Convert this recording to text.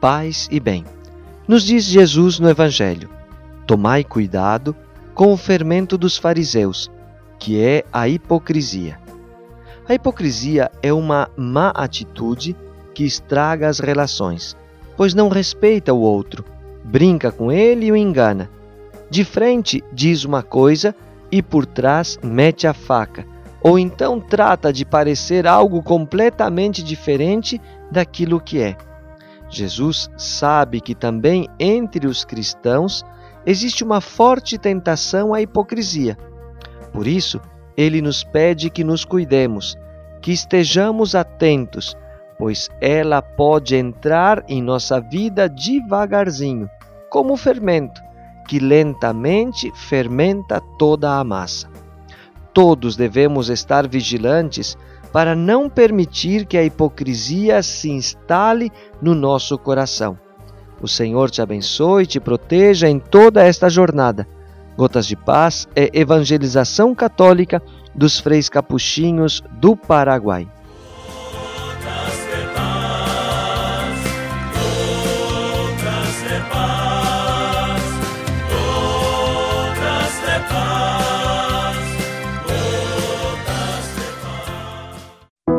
paz e bem. Nos diz Jesus no Evangelho: Tomai cuidado com o fermento dos fariseus, que é a hipocrisia. A hipocrisia é uma má atitude que estraga as relações, pois não respeita o outro, brinca com ele e o engana. De frente diz uma coisa e por trás mete a faca, ou então trata de parecer algo completamente diferente daquilo que é. Jesus sabe que também entre os cristãos existe uma forte tentação à hipocrisia. Por isso, ele nos pede que nos cuidemos, que estejamos atentos, pois ela pode entrar em nossa vida devagarzinho, como o fermento, que lentamente fermenta toda a massa. Todos devemos estar vigilantes para não permitir que a hipocrisia se instale no nosso coração. O Senhor te abençoe e te proteja em toda esta jornada. Gotas de Paz é evangelização católica dos freis capuchinhos do Paraguai.